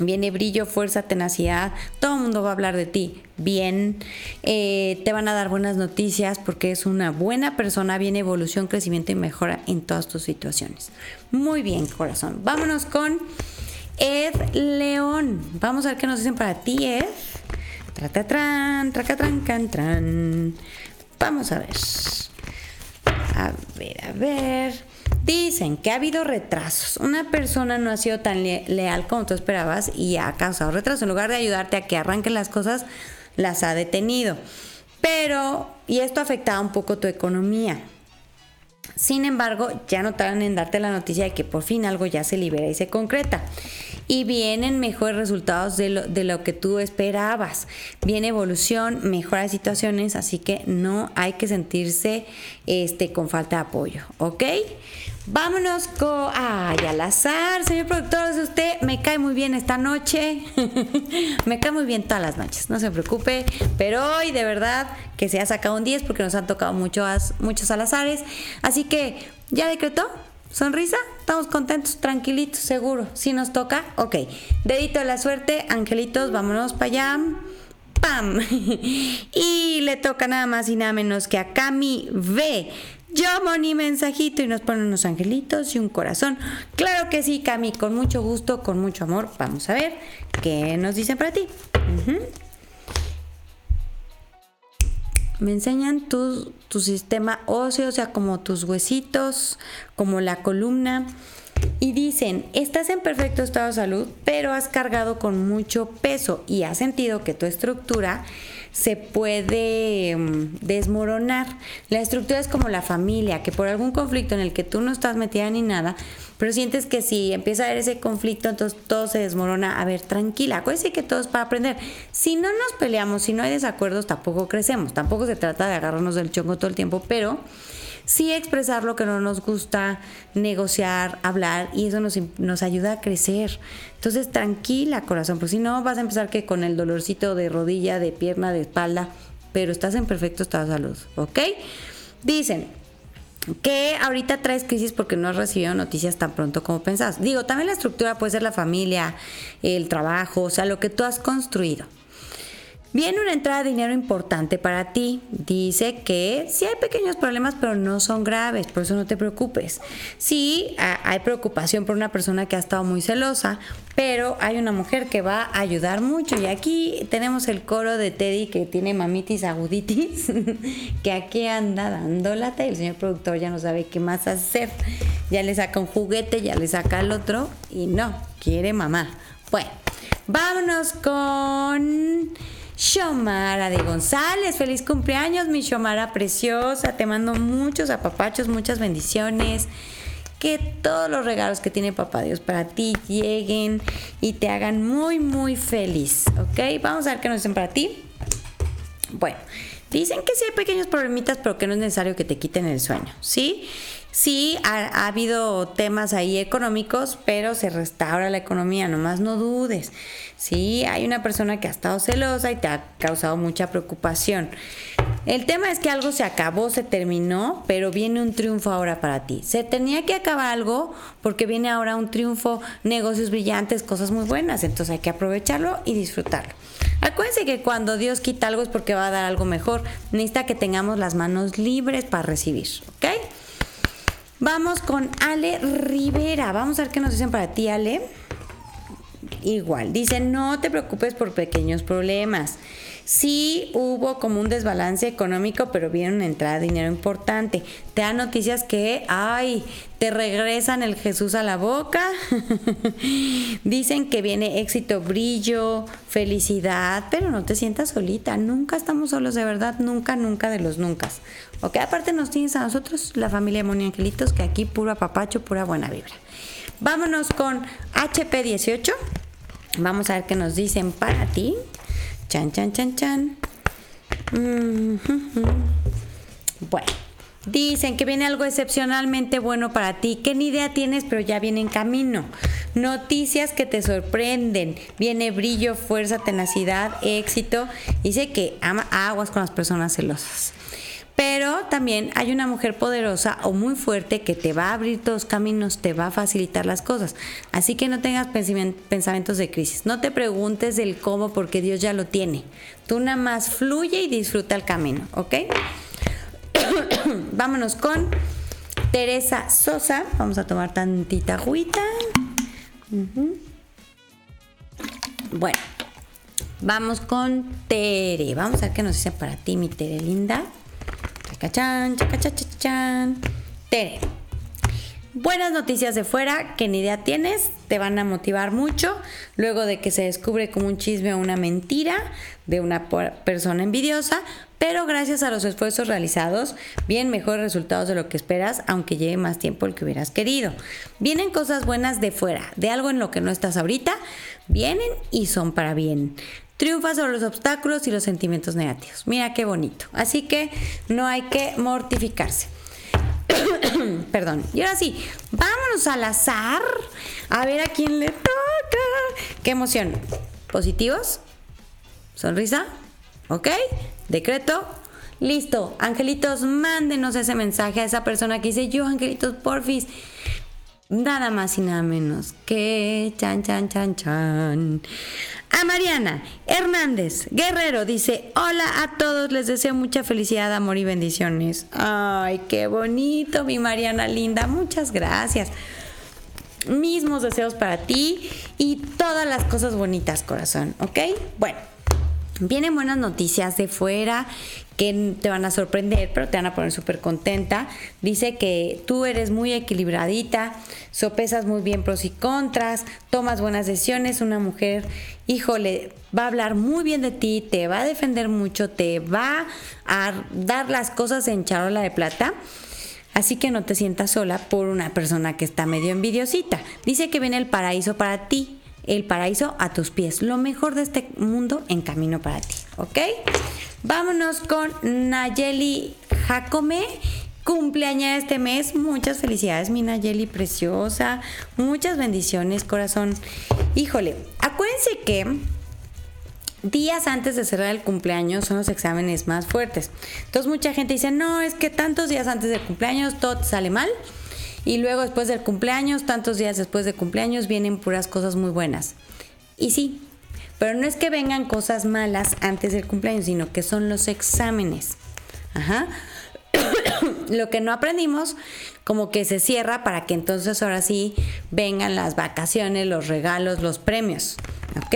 Viene brillo, fuerza, tenacidad, todo el mundo va a hablar de ti bien, eh, te van a dar buenas noticias porque es una buena persona, viene evolución, crecimiento y mejora en todas tus situaciones. Muy bien, corazón. Vámonos con Ed León. Vamos a ver qué nos dicen para ti, Ed. Tratatran, tracatran, cantran. Vamos a ver. A ver, a ver. Dicen que ha habido retrasos. Una persona no ha sido tan leal como tú esperabas y ha causado retraso. En lugar de ayudarte a que arranquen las cosas, las ha detenido. Pero, y esto ha afectado un poco tu economía. Sin embargo, ya no tardan en darte la noticia de que por fin algo ya se libera y se concreta y vienen mejores resultados de lo, de lo que tú esperabas. Viene evolución, mejoras situaciones, así que no hay que sentirse este, con falta de apoyo, ¿ok? Vámonos con. Ay, al azar, señor productor, usted me cae muy bien esta noche. me cae muy bien todas las noches, no se preocupe. Pero hoy, de verdad, que se ha sacado un 10 porque nos han tocado muchos, muchos al azares. Así que, ¿ya decretó? ¿Sonrisa? Estamos contentos, tranquilitos, seguro. Si nos toca, ok. Dedito de la suerte, angelitos, vámonos para allá. ¡Pam! y le toca nada más y nada menos que a Cami V. Yo, Moni, mensajito y nos ponen unos angelitos y un corazón. Claro que sí, Cami, con mucho gusto, con mucho amor. Vamos a ver qué nos dicen para ti. me enseñan tu, tu sistema óseo, o sea, como tus huesitos, como la columna. Y dicen, estás en perfecto estado de salud, pero has cargado con mucho peso y has sentido que tu estructura se puede mm, desmoronar. La estructura es como la familia, que por algún conflicto en el que tú no estás metida ni nada, pero sientes que si empieza a haber ese conflicto, entonces todo se desmorona. A ver, tranquila, acuérdense que todo es para aprender. Si no nos peleamos, si no hay desacuerdos, tampoco crecemos. Tampoco se trata de agarrarnos del chongo todo el tiempo, pero sí expresar lo que no nos gusta, negociar, hablar y eso nos, nos ayuda a crecer. Entonces, tranquila, corazón, porque si no vas a empezar que con el dolorcito de rodilla, de pierna, de espalda, pero estás en perfecto estado de salud, ¿ok? Dicen, que ahorita traes crisis porque no has recibido noticias tan pronto como pensás. Digo, también la estructura puede ser la familia, el trabajo, o sea, lo que tú has construido. Viene una entrada de dinero importante para ti. Dice que sí hay pequeños problemas, pero no son graves, por eso no te preocupes. Sí hay preocupación por una persona que ha estado muy celosa, pero hay una mujer que va a ayudar mucho. Y aquí tenemos el coro de Teddy que tiene mamitis aguditis, que aquí anda dando lata y el señor productor ya no sabe qué más hacer. Ya le saca un juguete, ya le saca el otro y no, quiere mamá. Bueno, vámonos con... Shomara de González, feliz cumpleaños, mi Shomara preciosa. Te mando muchos apapachos, muchas bendiciones. Que todos los regalos que tiene Papá Dios para ti lleguen y te hagan muy, muy feliz. ¿Ok? Vamos a ver qué nos dicen para ti. Bueno, dicen que sí hay pequeños problemitas, pero que no es necesario que te quiten el sueño. ¿Sí? Sí, ha, habido temas ahí económicos, pero se restaura la economía, nomás no dudes. Sí, hay una persona que ha estado celosa y te ha causado mucha preocupación. El tema es que algo se acabó, se terminó, pero viene un triunfo ahora para ti. Se tenía que acabar algo porque viene ahora un triunfo, negocios brillantes, cosas muy buenas. Entonces hay que aprovecharlo y disfrutarlo. Acuérdense que cuando Dios quita algo es porque va a dar algo mejor. Necesita que tengamos las manos libres para recibir, ¿ok? Vamos con Ale Rivera. Vamos a ver qué nos dicen para ti, Ale. Igual, dice, no te preocupes por pequeños problemas. Sí hubo como un desbalance económico, pero viene una entrada de dinero importante. Te dan noticias que, ay, te regresan el Jesús a la boca. Dicen que viene éxito, brillo, felicidad, pero no te sientas solita. Nunca estamos solos, de verdad, nunca, nunca de los nunca. Ok, aparte nos tienes a nosotros, la familia Moni Angelitos, que aquí puro apapacho, pura buena vibra. Vámonos con HP18. Vamos a ver qué nos dicen para ti. Chan, chan, chan, chan. Bueno, dicen que viene algo excepcionalmente bueno para ti, que ni idea tienes, pero ya viene en camino. Noticias que te sorprenden. Viene brillo, fuerza, tenacidad, éxito. Dice que ama aguas con las personas celosas. Pero también hay una mujer poderosa o muy fuerte que te va a abrir todos caminos, te va a facilitar las cosas. Así que no tengas pensamientos de crisis. No te preguntes del cómo porque Dios ya lo tiene. Tú nada más fluye y disfruta el camino, ¿ok? Vámonos con Teresa Sosa. Vamos a tomar tantita agüita. Bueno, vamos con Tere. Vamos a ver qué nos dice para ti, mi Tere linda. Chacachán, chacachachachán. Tere. Buenas noticias de fuera que ni idea tienes, te van a motivar mucho luego de que se descubre como un chisme o una mentira de una persona envidiosa, pero gracias a los esfuerzos realizados, bien mejores resultados de lo que esperas, aunque lleve más tiempo el que hubieras querido. Vienen cosas buenas de fuera, de algo en lo que no estás ahorita, vienen y son para bien. Triunfa sobre los obstáculos y los sentimientos negativos. Mira qué bonito. Así que no hay que mortificarse. Perdón. Y ahora sí, vámonos al azar a ver a quién le toca. Qué emoción. ¿Positivos? ¿Sonrisa? ¿Ok? Decreto. Listo. Angelitos, mándenos ese mensaje a esa persona que dice yo, Angelitos, porfis nada más y nada menos que chan, chan, chan, chan. A Mariana Hernández Guerrero dice, hola a todos, les deseo mucha felicidad, amor y bendiciones. Ay, qué bonito, mi Mariana linda, muchas gracias. Mismos deseos para ti y todas las cosas bonitas, corazón, ¿ok? Bueno, Vienen buenas noticias de fuera que te van a sorprender, pero te van a poner súper contenta. Dice que tú eres muy equilibradita, sopesas muy bien pros y contras, tomas buenas decisiones, una mujer, híjole, va a hablar muy bien de ti, te va a defender mucho, te va a dar las cosas en charola de plata. Así que no te sientas sola por una persona que está medio envidiosita. Dice que viene el paraíso para ti el paraíso a tus pies. Lo mejor de este mundo en camino para ti, ¿ok? Vámonos con Nayeli Jacome. Cumpleaños este mes. Muchas felicidades, mi Nayeli preciosa. Muchas bendiciones, corazón. Híjole, acuérdense que días antes de cerrar el cumpleaños son los exámenes más fuertes. Entonces mucha gente dice, no, es que tantos días antes del cumpleaños todo sale mal. Y luego después del cumpleaños, tantos días después del cumpleaños, vienen puras cosas muy buenas. Y sí, pero no es que vengan cosas malas antes del cumpleaños, sino que son los exámenes. Ajá. Lo que no aprendimos, como que se cierra para que entonces ahora sí vengan las vacaciones, los regalos, los premios. ¿Ok?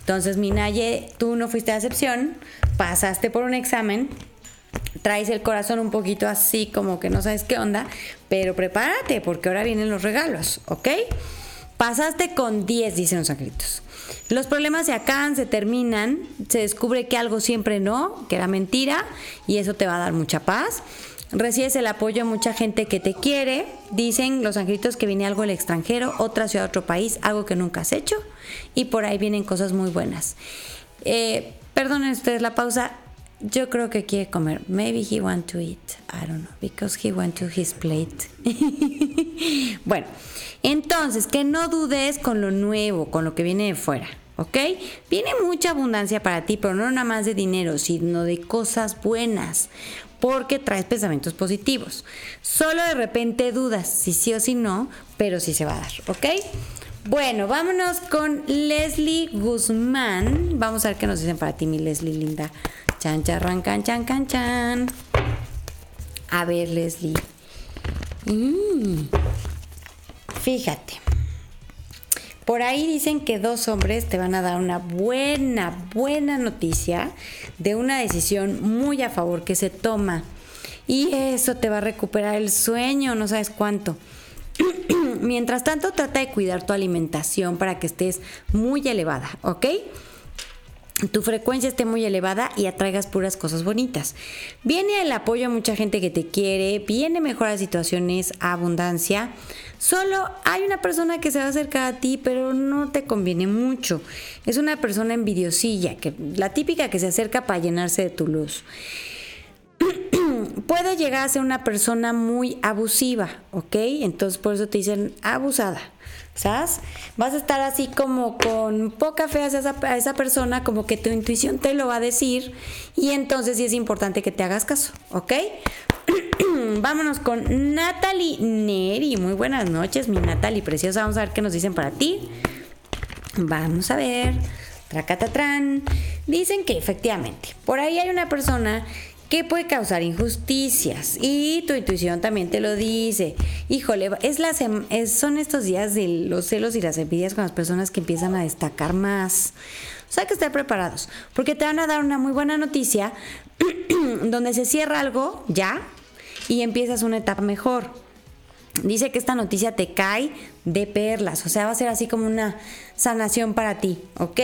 Entonces, Minaye, tú no fuiste a excepción, pasaste por un examen traes el corazón un poquito así como que no sabes qué onda, pero prepárate porque ahora vienen los regalos, ¿ok? Pasaste con 10, dicen los angelitos. Los problemas se acaban, se terminan, se descubre que algo siempre no, que era mentira, y eso te va a dar mucha paz. Recibes el apoyo de mucha gente que te quiere. Dicen los angelitos que viene algo del extranjero, otra ciudad, otro país, algo que nunca has hecho, y por ahí vienen cosas muy buenas. Eh, perdonen ustedes la pausa, yo creo que quiere comer. Maybe he want to eat. I don't know. Because he went to his plate. bueno, entonces, que no dudes con lo nuevo, con lo que viene de fuera. ¿Ok? Viene mucha abundancia para ti, pero no nada más de dinero, sino de cosas buenas. Porque traes pensamientos positivos. Solo de repente dudas si sí o si no, pero sí se va a dar. ¿Ok? Bueno, vámonos con Leslie Guzmán. Vamos a ver qué nos dicen para ti, mi Leslie linda. Chan, charran, can, chan, can, chan. A ver, Leslie. Mm. Fíjate. Por ahí dicen que dos hombres te van a dar una buena, buena noticia de una decisión muy a favor que se toma. Y eso te va a recuperar el sueño, no sabes cuánto. Mientras tanto, trata de cuidar tu alimentación para que estés muy elevada, ¿ok? Tu frecuencia esté muy elevada y atraigas puras cosas bonitas. Viene el apoyo a mucha gente que te quiere, viene mejoras situaciones, abundancia. Solo hay una persona que se va a acercar a ti, pero no te conviene mucho. Es una persona envidiosilla, que, la típica que se acerca para llenarse de tu luz. Puede llegar a ser una persona muy abusiva, ¿ok? Entonces por eso te dicen abusada. ¿Sabes? Vas a estar así como con poca fe hacia esa, persona, como que tu intuición te lo va a decir y entonces sí es importante que te hagas caso, ¿ok? Vámonos con Natalie Neri. Muy buenas noches, mi Natalie preciosa. Vamos a ver qué nos dicen para ti. Vamos a ver. Tracatatrán. Dicen que efectivamente, por ahí hay una persona que puede causar injusticias y tu intuición también te lo dice. Híjole, es la son estos días de los celos y las envidias con las personas que empiezan a destacar más. O sea, que estar preparados, porque te van a dar una muy buena noticia donde se cierra algo ya y empiezas una etapa mejor. Dice que esta noticia te cae de perlas, o sea, va a ser así como una sanación para ti, ¿ok?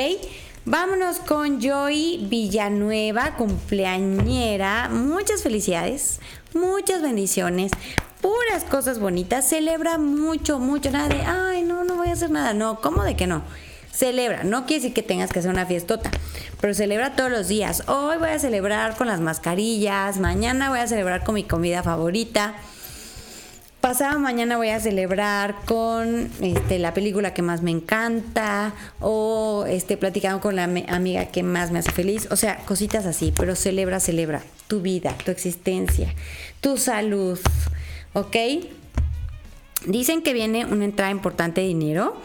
Vámonos con Joy Villanueva, cumpleañera. Muchas felicidades, muchas bendiciones, puras cosas bonitas. Celebra mucho, mucho. Nada de, ay, no, no voy a hacer nada. No, ¿cómo de que no? Celebra, no quiere decir que tengas que hacer una fiestota, pero celebra todos los días. Hoy voy a celebrar con las mascarillas, mañana voy a celebrar con mi comida favorita pasado mañana voy a celebrar con este, la película que más me encanta o este, platicando con la amiga que más me hace feliz. O sea, cositas así, pero celebra, celebra tu vida, tu existencia, tu salud. ¿Ok? Dicen que viene una entrada importante de dinero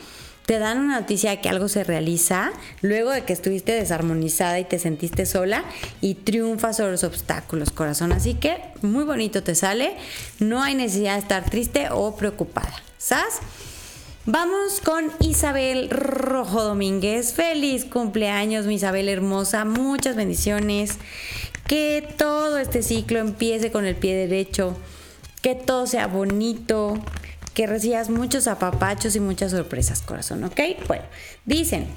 te dan una noticia de que algo se realiza luego de que estuviste desarmonizada y te sentiste sola y triunfas sobre los obstáculos, corazón. Así que muy bonito te sale, no hay necesidad de estar triste o preocupada, ¿sabes? Vamos con Isabel Rojo Domínguez. Feliz cumpleaños, mi Isabel hermosa. Muchas bendiciones. Que todo este ciclo empiece con el pie derecho. Que todo sea bonito. Que recibas muchos apapachos y muchas sorpresas, corazón, ¿ok? Bueno, dicen,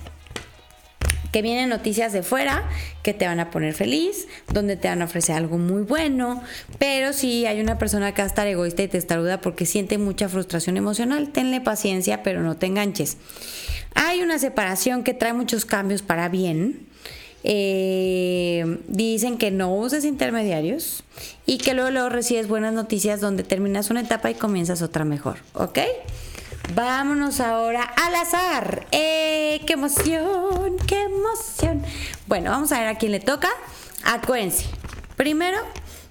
que vienen noticias de fuera que te van a poner feliz, donde te van a ofrecer algo muy bueno, pero si hay una persona que va a estar egoísta y te estaruda porque siente mucha frustración emocional, tenle paciencia, pero no te enganches. Hay una separación que trae muchos cambios para bien. Eh, dicen que no uses intermediarios y que luego, luego recibes buenas noticias donde terminas una etapa y comienzas otra mejor, ¿ok? Vámonos ahora al azar. ¡Eh! ¡Qué emoción! ¡Qué emoción! Bueno, vamos a ver a quién le toca. Acuérdense. Primero,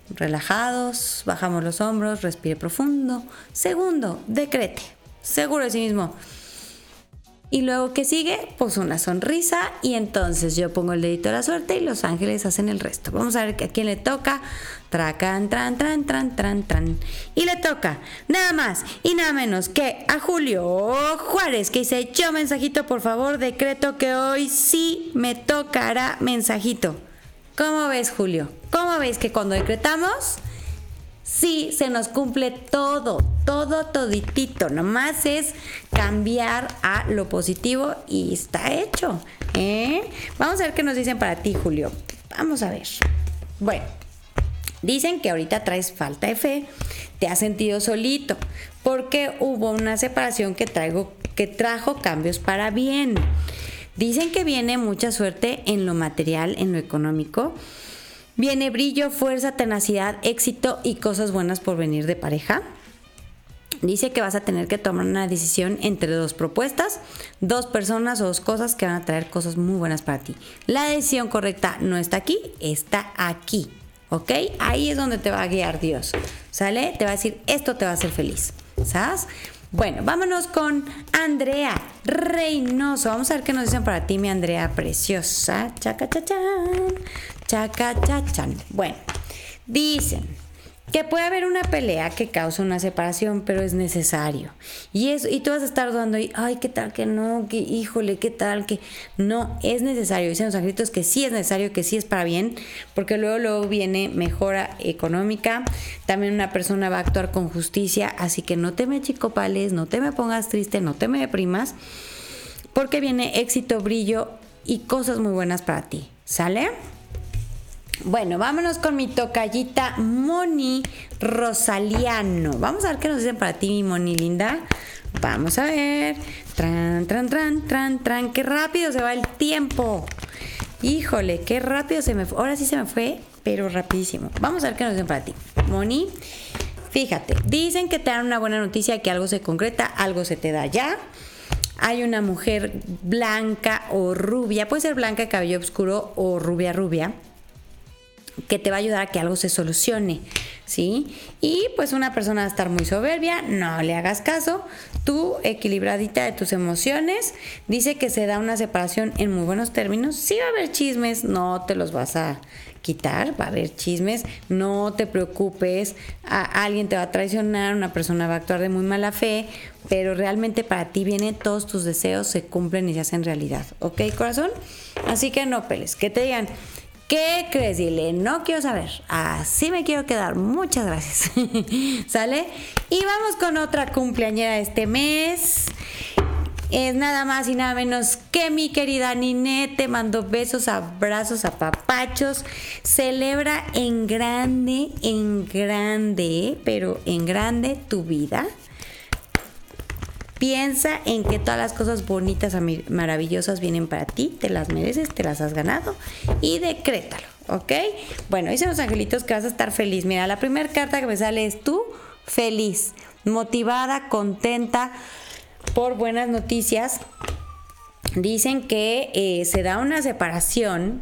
relajados, bajamos los hombros, respire profundo. Segundo, decrete. Seguro de sí mismo. Y luego que sigue, pues una sonrisa y entonces yo pongo el dedito de la suerte y los ángeles hacen el resto. Vamos a ver a quién le toca. Tracan, tran, tran, tran, tran, tran. Y le toca nada más y nada menos que a Julio Juárez que dice, yo mensajito, por favor, decreto que hoy sí me tocará mensajito. ¿Cómo ves, Julio? ¿Cómo ves que cuando decretamos Sí, se nos cumple todo, todo, toditito. Nomás es cambiar a lo positivo y está hecho. ¿eh? Vamos a ver qué nos dicen para ti, Julio. Vamos a ver. Bueno, dicen que ahorita traes falta de fe, te has sentido solito, porque hubo una separación que, traigo, que trajo cambios para bien. Dicen que viene mucha suerte en lo material, en lo económico Viene brillo, fuerza, tenacidad, éxito y cosas buenas por venir de pareja. Dice que vas a tener que tomar una decisión entre dos propuestas, dos personas o dos cosas que van a traer cosas muy buenas para ti. La decisión correcta no está aquí, está aquí. ¿Ok? Ahí es donde te va a guiar Dios. ¿Sale? Te va a decir, esto te va a hacer feliz. ¿Sabes? Bueno, vámonos con Andrea Reynoso. Vamos a ver qué nos dicen para ti, mi Andrea preciosa. Chaca, chachán. Chacachachan. Bueno, dicen que puede haber una pelea que causa una separación, pero es necesario. Y eso, y tú vas a estar dudando, y, ay, qué tal que no, que híjole, qué tal que no, es necesario. Dicen los angelitos que sí es necesario, que sí es para bien, porque luego, luego viene mejora económica. También una persona va a actuar con justicia, así que no te me chicopales, no te me pongas triste, no te me deprimas, porque viene éxito, brillo y cosas muy buenas para ti. ¿Sale? Bueno, vámonos con mi tocallita Moni Rosaliano. Vamos a ver qué nos dicen para ti, mi Moni linda. Vamos a ver. Tran, tran, tran, tran, tran. Qué rápido se va el tiempo. Híjole, qué rápido se me fue. Ahora sí se me fue, pero rapidísimo. Vamos a ver qué nos dicen para ti. Moni, fíjate, dicen que te dan una buena noticia, que algo se concreta, algo se te da ya. Hay una mujer blanca o rubia, puede ser blanca, cabello oscuro o rubia, rubia que te va a ayudar a que algo se solucione, ¿sí? Y pues una persona va a estar muy soberbia, no le hagas caso, tú equilibradita de tus emociones, dice que se da una separación en muy buenos términos, sí va a haber chismes, no te los vas a quitar, va a haber chismes, no te preocupes, alguien te va a traicionar, una persona va a actuar de muy mala fe, pero realmente para ti vienen todos tus deseos, se cumplen y se hacen realidad, ¿ok corazón? Así que no peles, que te digan, ¿Qué crees? Dile, no quiero saber. Así me quiero quedar. Muchas gracias. ¿Sale? Y vamos con otra cumpleañera de este mes. Es nada más y nada menos que mi querida Ninette. Te mando besos, abrazos, apapachos. Celebra en grande, en grande, pero en grande tu vida Piensa en que todas las cosas bonitas, maravillosas vienen para ti, te las mereces, te las has ganado y decrétalo, ¿ok? Bueno, dicen los angelitos que vas a estar feliz. Mira, la primera carta que me sale es tú feliz, motivada, contenta por buenas noticias. Dicen que eh, se da una separación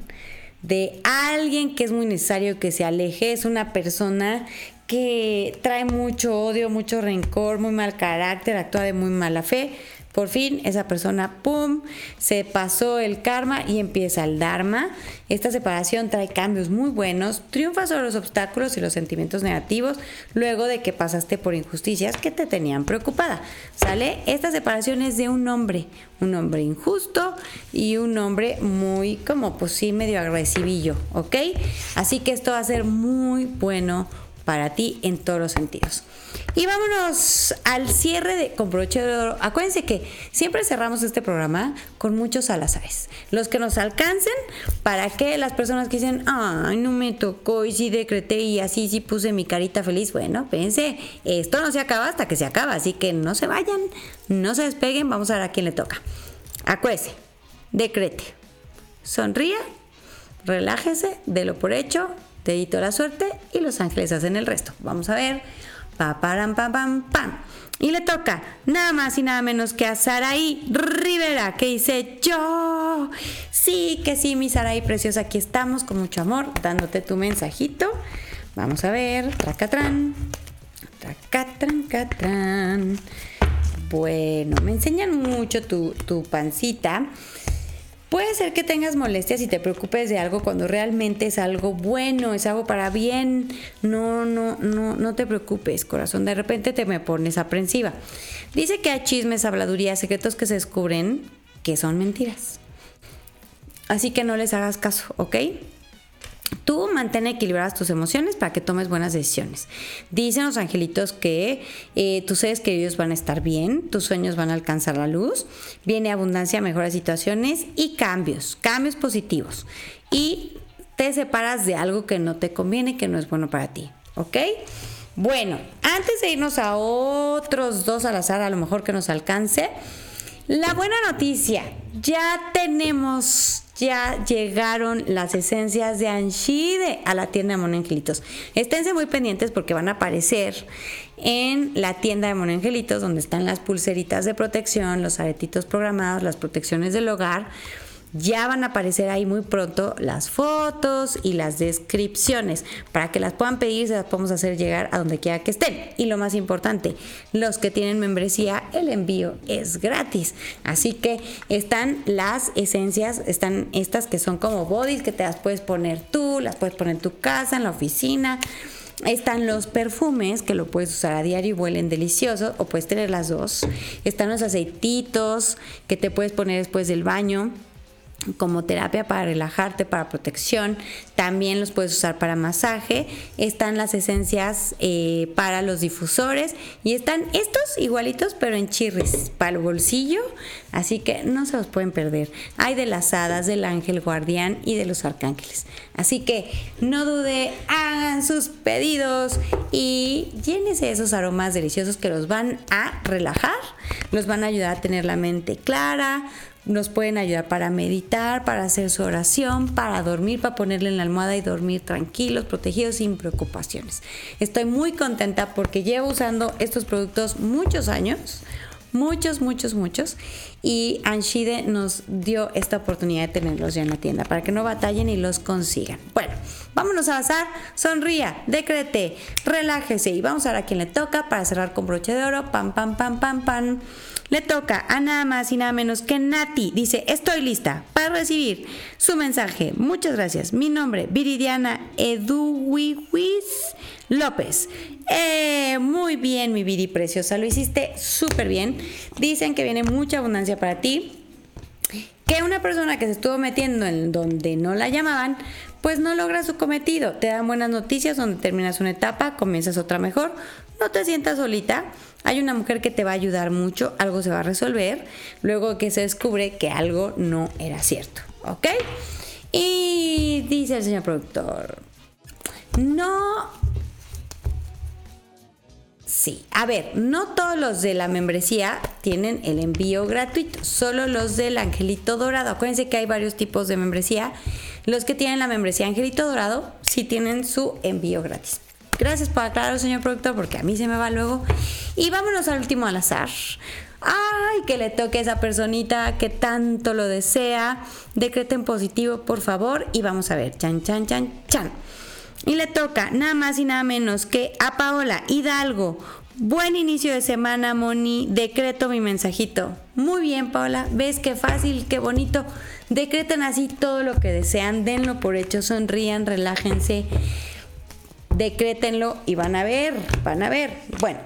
de alguien que es muy necesario que se aleje, es una persona que trae mucho odio, mucho rencor, muy mal carácter, actúa de muy mala fe, Por fin esa persona, ¡pum!, se pasó el karma y empieza el dharma. Esta separación trae cambios muy buenos, triunfa sobre los obstáculos y los sentimientos negativos luego de que pasaste por injusticias que te tenían preocupada. ¿Sale? Esta separación es de un hombre, un hombre injusto y un hombre muy como pues sí medio agresivillo, ¿ok? Así que esto va a ser muy bueno para ti en todos los sentidos. Y vámonos al cierre de con broche de oro. Acuérdense que siempre cerramos este programa con muchos alazares. Los que nos alcancen para que las personas que dicen, ay, no me tocó y sí decreté y así sí puse mi carita feliz. Bueno, pense, esto no se acaba hasta que se acaba, así que no se vayan, no se despeguen, vamos a ver a quién le toca. Acuérdese, decrete, sonría, relájese, délo por hecho, dedito a la suerte y los ángeles hacen el resto. Vamos a ver. Pa, param, pam, pam, pam. Y le toca nada más y nada menos que a Saraí Rivera, que dice yo. Sí, que sí, mi Saraí preciosa, aquí estamos con mucho amor, dándote tu mensajito. Vamos a ver, tracatrán, tracatran, catran. Bueno, me enseñan mucho tu, tu pancita. Puede ser que tengas molestias y te preocupes de algo cuando realmente es algo bueno, es algo para bien. No, no, no, no te preocupes, corazón. De repente te me pones aprensiva. Dice que hay chismes, habladurías, secretos que se descubren que son mentiras. Así que no les hagas caso, ¿ok? Tú mantén equilibradas tus emociones para que tomes buenas decisiones. Dicen los angelitos que eh, tus seres queridos van a estar bien, tus sueños van a alcanzar la luz, viene abundancia, mejores situaciones y cambios, cambios positivos. Y te separas de algo que no te conviene, que no es bueno para ti. ¿Ok? Bueno, antes de irnos a otros dos al azar, a lo mejor que nos alcance, la buena noticia, ya tenemos ya llegaron las esencias de Anshide a la tienda de Monangelitos. Esténse muy pendientes porque van a aparecer en la tienda de Monangelitos donde están las pulseritas de protección, los aretitos programados, las protecciones del hogar ya van a aparecer ahí muy pronto las fotos y las descripciones para que las puedan pedir, se las podemos hacer llegar a donde quiera que estén. Y lo más importante, los que tienen membresía, el envío es gratis. Así que están las esencias, están estas que son como bodies que te las puedes poner tú, las puedes poner en tu casa, en la oficina. Están los perfumes que lo puedes usar a diario y huelen delicioso o puedes tener las dos. Están los aceititos que te puedes poner después del baño como terapia para relajarte, para protección. También los puedes usar para masaje. Están las esencias eh, para los difusores. Y están estos igualitos, pero en chirris, para el bolsillo. Así que no se los pueden perder. Hay de las hadas, del ángel guardián y de los arcángeles. Así que no dude, hagan sus pedidos y llénese esos aromas deliciosos que los van a relajar, los van a ayudar a tener la mente clara nos pueden ayudar para meditar, para hacer su oración, para dormir, para ponerle en la almohada y dormir tranquilos, protegidos, sin preocupaciones. Estoy muy contenta porque llevo usando estos productos muchos años, muchos, muchos, muchos. Y Anshide nos dio esta oportunidad de tenerlos ya en la tienda para que no batallen y los consigan. Bueno, vámonos a pasar. Sonría, decrete, relájese y vamos a ver a quién le toca para cerrar con broche de oro. Pam, pam, pam, pam, pam. Le toca a nada más y nada menos que Nati. Dice, estoy lista para recibir su mensaje. Muchas gracias. Mi nombre, Viridiana Eduwiwis López. Eh, muy bien, mi Viri preciosa. Lo hiciste súper bien. Dicen que viene mucha abundancia para ti. Que una persona que se estuvo metiendo en donde no la llamaban, pues no logra su cometido. Te dan buenas noticias donde terminas una etapa, comienzas otra mejor. No te sientas solita. Hay una mujer que te va a ayudar mucho, algo se va a resolver, luego que se descubre que algo no era cierto, ¿ok? Y dice el señor productor, no... Sí, a ver, no todos los de la membresía tienen el envío gratuito, solo los del Angelito Dorado. Acuérdense que hay varios tipos de membresía. Los que tienen la membresía Angelito Dorado sí tienen su envío gratis. Gracias por aclarar, señor productor, porque a mí se me va luego. Y vámonos al último al azar. Ay, que le toque a esa personita que tanto lo desea. Decreten positivo, por favor. Y vamos a ver. Chan, chan, chan, chan. Y le toca nada más y nada menos que a Paola Hidalgo Buen inicio de semana, Moni. Decreto mi mensajito. Muy bien, Paula. ¿Ves qué fácil, qué bonito? Decreten así todo lo que desean. Denlo por hecho. Sonrían, relájense. Decrétenlo y van a ver, van a ver. Bueno,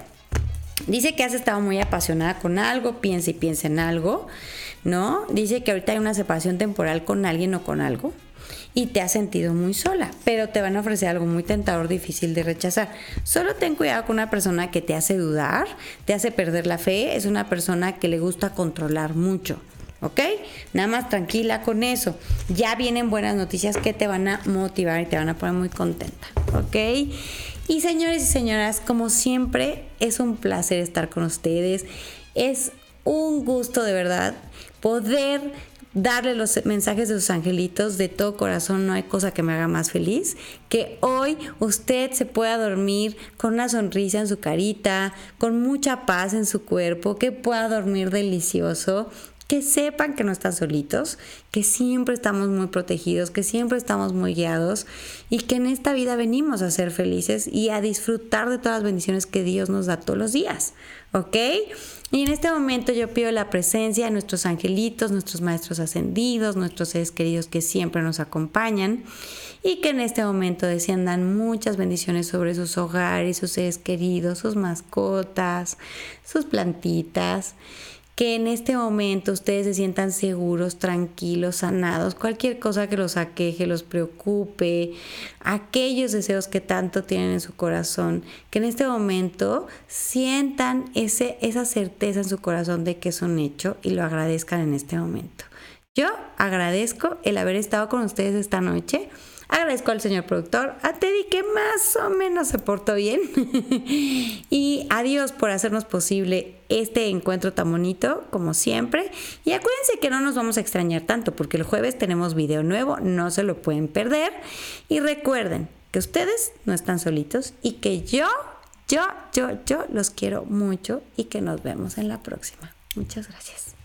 dice que has estado muy apasionada con algo. Piensa y piensa en algo, ¿no? Dice que ahorita hay una separación temporal con alguien o con algo y te has sentido muy sola, pero te van a ofrecer algo muy tentador, difícil de rechazar. Solo ten cuidado con una persona que te hace dudar, te hace perder la fe, es una persona que le gusta controlar mucho. ¿Ok? Nada más tranquila con eso. Ya vienen buenas noticias que te van a motivar y te van a poner muy contenta. ¿Ok? Y señores y señoras, como siempre, es un placer estar con ustedes. Es un gusto de verdad poder darle los mensajes de sus angelitos de todo corazón. No hay cosa que me haga más feliz que hoy usted se pueda dormir con una sonrisa en su carita, con mucha paz en su cuerpo, que pueda dormir delicioso que sepan que no están solitos, que siempre estamos muy protegidos, que siempre estamos muy guiados y que en esta vida venimos a ser felices y a disfrutar de todas las bendiciones que Dios nos da todos los días. ¿Ok? Y en este momento yo pido la presencia de nuestros angelitos, nuestros maestros ascendidos, nuestros seres queridos que siempre nos acompañan y que en este momento desciendan muchas bendiciones sobre sus hogares, sus seres queridos, sus mascotas, sus plantitas que en este momento ustedes se sientan seguros, tranquilos, sanados, cualquier cosa que los aqueje, los preocupe, aquellos deseos que tanto tienen en su corazón, que en este momento sientan ese, esa certeza en su corazón de que es un hecho y lo agradezcan en este momento. Yo agradezco el haber estado con ustedes esta noche. Agradezco al señor productor, a Teddy que más o menos se portó bien. y a Dios por hacernos posible este encuentro tan bonito como siempre. Y acuérdense que no nos vamos a extrañar tanto porque el jueves tenemos video nuevo, no se lo pueden perder. Y recuerden que ustedes no están solitos y que yo, yo, yo, yo los quiero mucho y que nos vemos en la próxima. Muchas gracias.